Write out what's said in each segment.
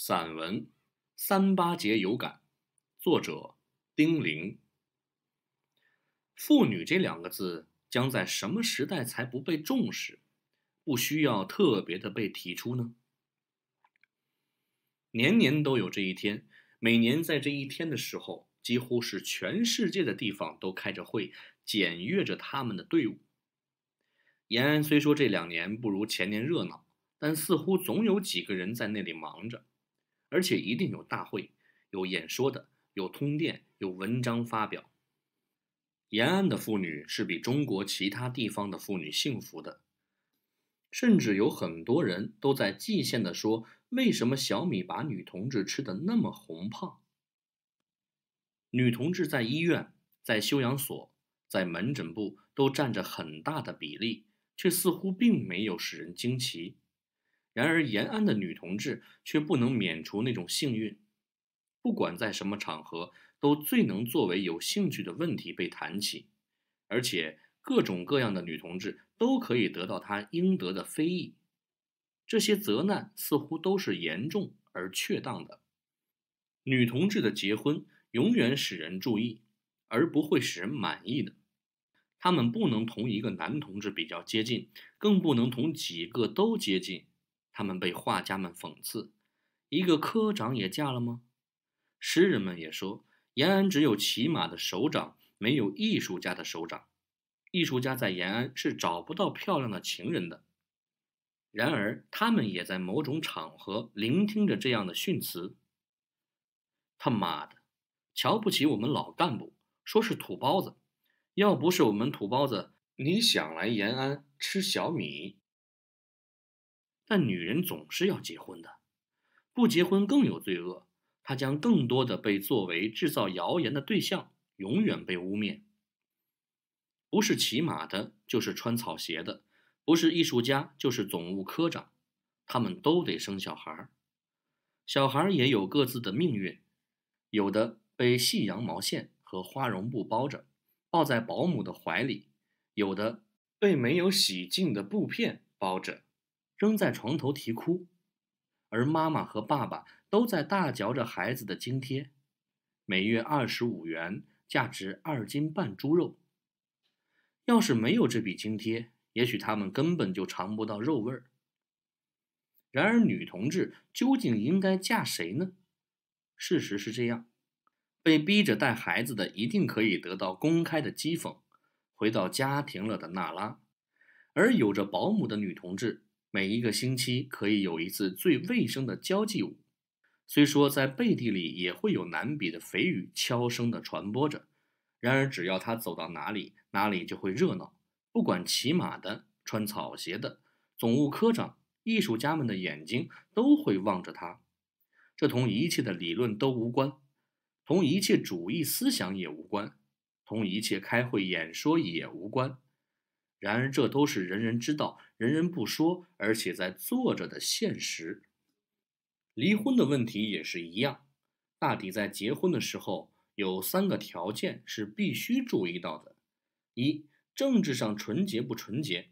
散文《三八节有感》，作者丁玲。妇女这两个字将在什么时代才不被重视，不需要特别的被提出呢？年年都有这一天，每年在这一天的时候，几乎是全世界的地方都开着会，检阅着他们的队伍。延安虽说这两年不如前年热闹，但似乎总有几个人在那里忙着。而且一定有大会，有演说的，有通电，有文章发表。延安的妇女是比中国其他地方的妇女幸福的，甚至有很多人都在蓟县的说：为什么小米把女同志吃的那么红胖？女同志在医院、在休养所、在门诊部都占着很大的比例，却似乎并没有使人惊奇。然而，延安的女同志却不能免除那种幸运，不管在什么场合，都最能作为有兴趣的问题被谈起，而且各种各样的女同志都可以得到她应得的非议。这些责难似乎都是严重而确当的。女同志的结婚永远使人注意，而不会使人满意的。她们不能同一个男同志比较接近，更不能同几个都接近。他们被画家们讽刺：“一个科长也嫁了吗？”诗人们也说：“延安只有骑马的首长，没有艺术家的首长。艺术家在延安是找不到漂亮的情人的。”然而，他们也在某种场合聆听着这样的训词：“他妈的，瞧不起我们老干部，说是土包子。要不是我们土包子，你想来延安吃小米？”但女人总是要结婚的，不结婚更有罪恶。她将更多的被作为制造谣言的对象，永远被污蔑。不是骑马的，就是穿草鞋的；不是艺术家，就是总务科长。他们都得生小孩儿，小孩儿也有各自的命运。有的被细羊毛线和花绒布包着，抱在保姆的怀里；有的被没有洗净的布片包着。扔在床头啼哭，而妈妈和爸爸都在大嚼着孩子的津贴，每月二十五元，价值二斤半猪肉。要是没有这笔津贴，也许他们根本就尝不到肉味儿。然而，女同志究竟应该嫁谁呢？事实是这样：被逼着带孩子的一定可以得到公开的讥讽，回到家庭了的娜拉；而有着保姆的女同志。每一个星期可以有一次最卫生的交际舞，虽说在背地里也会有难比的蜚语悄声地传播着，然而只要他走到哪里，哪里就会热闹。不管骑马的、穿草鞋的、总务科长、艺术家们的眼睛都会望着他。这同一切的理论都无关，同一切主义思想也无关，同一切开会演说也无关。然而，这都是人人知道、人人不说，而且在做着的现实。离婚的问题也是一样，大抵在结婚的时候，有三个条件是必须注意到的：一、政治上纯洁不纯洁；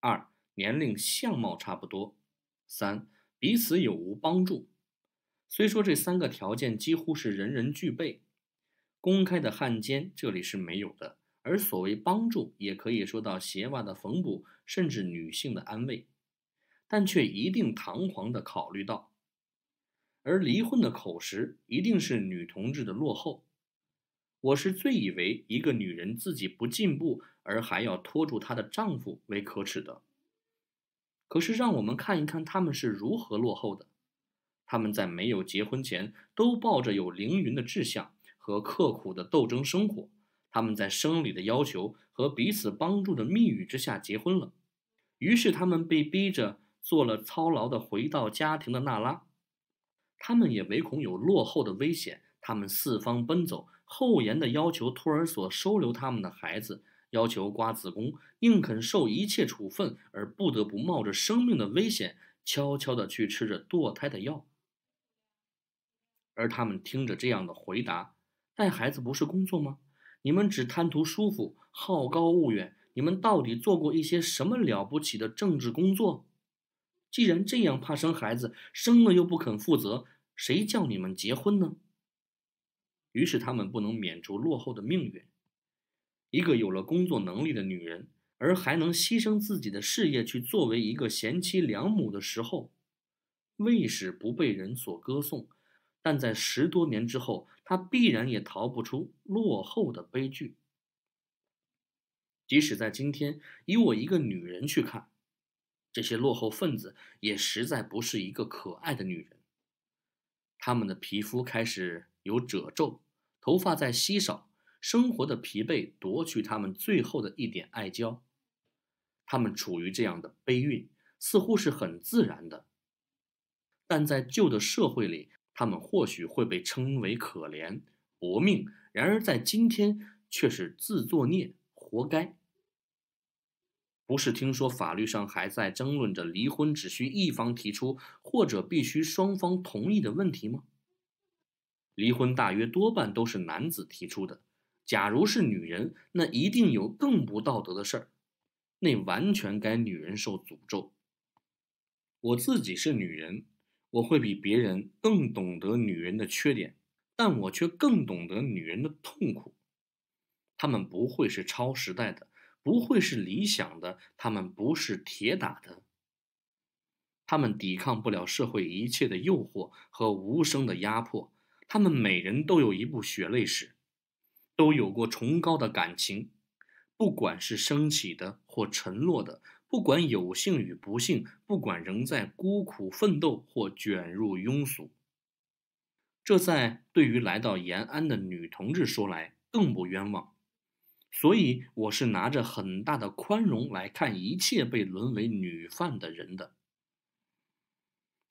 二、年龄相貌差不多；三、彼此有无帮助。虽说这三个条件几乎是人人具备，公开的汉奸这里是没有的。而所谓帮助，也可以说到鞋袜的缝补，甚至女性的安慰，但却一定堂皇地考虑到。而离婚的口实，一定是女同志的落后。我是最以为一个女人自己不进步，而还要拖住她的丈夫为可耻的。可是让我们看一看他们是如何落后的。他们在没有结婚前，都抱着有凌云的志向和刻苦的斗争生活。他们在生理的要求和彼此帮助的密语之下结婚了，于是他们被逼着做了操劳的回到家庭的娜拉。他们也唯恐有落后的危险，他们四方奔走，厚颜的要求托儿所收留他们的孩子，要求瓜子工宁肯受一切处分，而不得不冒着生命的危险，悄悄地去吃着堕胎的药。而他们听着这样的回答：“带孩子不是工作吗？”你们只贪图舒服，好高骛远。你们到底做过一些什么了不起的政治工作？既然这样怕生孩子，生了又不肯负责，谁叫你们结婚呢？于是他们不能免除落后的命运。一个有了工作能力的女人，而还能牺牲自己的事业去作为一个贤妻良母的时候，为使不被人所歌颂，但在十多年之后，她必然也逃不出落后的悲剧。即使在今天，以我一个女人去看，这些落后分子也实在不是一个可爱的女人。她们的皮肤开始有褶皱，头发在稀少，生活的疲惫夺去她们最后的一点爱娇。她们处于这样的悲运，似乎是很自然的。但在旧的社会里，他们或许会被称为可怜、薄命；然而在今天，却是自作孽。活该！不是听说法律上还在争论着离婚只需一方提出，或者必须双方同意的问题吗？离婚大约多半都是男子提出的。假如是女人，那一定有更不道德的事儿，那完全该女人受诅咒。我自己是女人，我会比别人更懂得女人的缺点，但我却更懂得女人的痛苦。他们不会是超时代的，不会是理想的，他们不是铁打的。他们抵抗不了社会一切的诱惑和无声的压迫。他们每人都有一部血泪史，都有过崇高的感情，不管是升起的或沉落的，不管有幸与不幸，不管仍在孤苦奋斗或卷入庸俗。这在对于来到延安的女同志说来更不冤枉。所以我是拿着很大的宽容来看一切被沦为女犯的人的，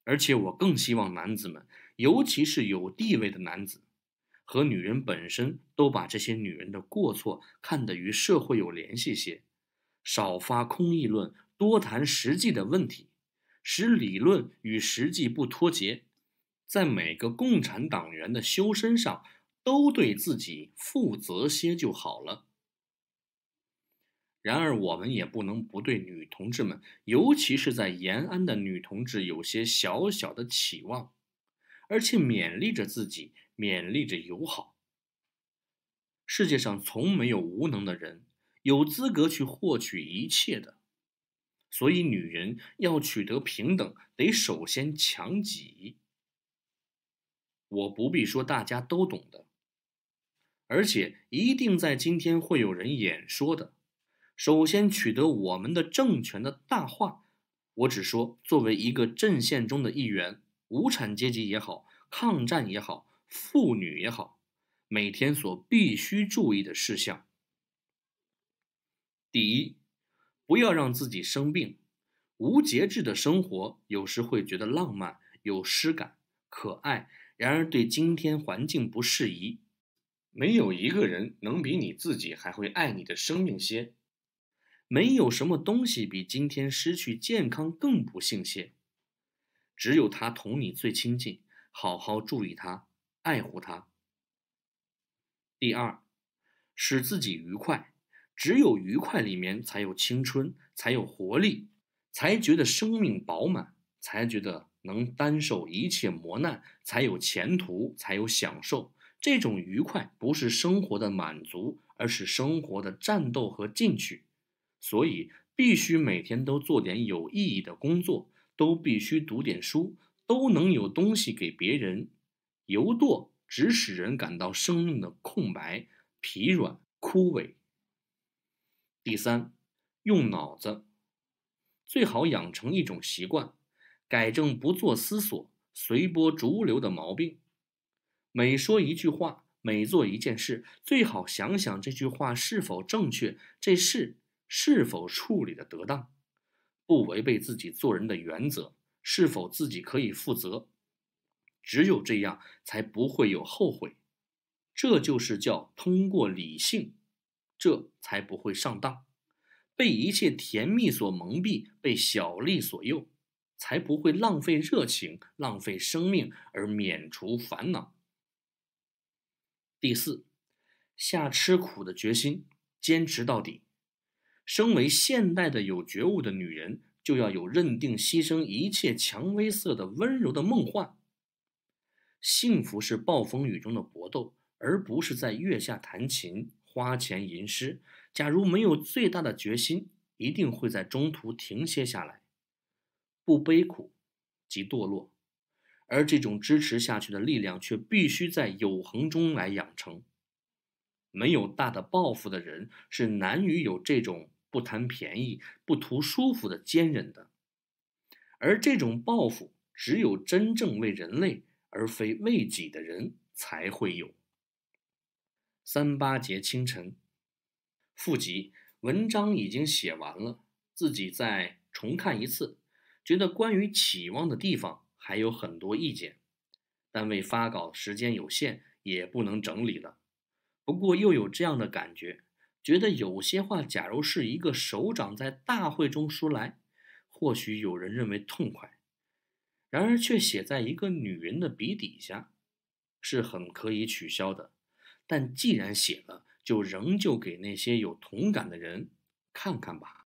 而且我更希望男子们，尤其是有地位的男子，和女人本身都把这些女人的过错看得与社会有联系些，少发空议论，多谈实际的问题，使理论与实际不脱节，在每个共产党员的修身上都对自己负责些就好了。然而，我们也不能不对女同志们，尤其是在延安的女同志，有些小小的期望，而且勉励着自己，勉励着友好。世界上从没有无能的人，有资格去获取一切的。所以，女人要取得平等，得首先强己。我不必说，大家都懂的，而且一定在今天会有人演说的。首先取得我们的政权的大化，我只说作为一个阵线中的一员，无产阶级也好，抗战也好，妇女也好，每天所必须注意的事项。第一，不要让自己生病。无节制的生活有时会觉得浪漫、有诗感、可爱，然而对今天环境不适宜。没有一个人能比你自己还会爱你的生命些。没有什么东西比今天失去健康更不幸些。只有他同你最亲近，好好注意他，爱护他。第二，使自己愉快。只有愉快里面才有青春，才有活力，才觉得生命饱满，才觉得能担受一切磨难，才有前途，才有享受。这种愉快不是生活的满足，而是生活的战斗和进取。所以必须每天都做点有意义的工作，都必须读点书，都能有东西给别人。游惰只使人感到生命的空白、疲软、枯萎。第三，用脑子，最好养成一种习惯，改正不做思索、随波逐流的毛病。每说一句话，每做一件事，最好想想这句话是否正确，这事。是否处理的得当，不违背自己做人的原则，是否自己可以负责？只有这样，才不会有后悔。这就是叫通过理性，这才不会上当，被一切甜蜜所蒙蔽，被小利所诱，才不会浪费热情，浪费生命而免除烦恼。第四，下吃苦的决心，坚持到底。身为现代的有觉悟的女人，就要有认定牺牲一切蔷薇色的温柔的梦幻。幸福是暴风雨中的搏斗，而不是在月下弹琴、花钱吟诗。假如没有最大的决心，一定会在中途停歇下来。不悲苦，即堕落。而这种支持下去的力量，却必须在有恒中来养成。没有大的抱负的人，是难于有这种不贪便宜、不图舒服的坚韧的。而这种抱负，只有真正为人类而非为己的人才会有。三八节清晨，复集文章已经写完了，自己再重看一次，觉得关于期望的地方还有很多意见，但为发稿时间有限，也不能整理了。不过又有这样的感觉，觉得有些话，假如是一个首长在大会中说来。或许有人认为痛快，然而却写在一个女人的笔底下，是很可以取消的。但既然写了，就仍旧给那些有同感的人看看吧。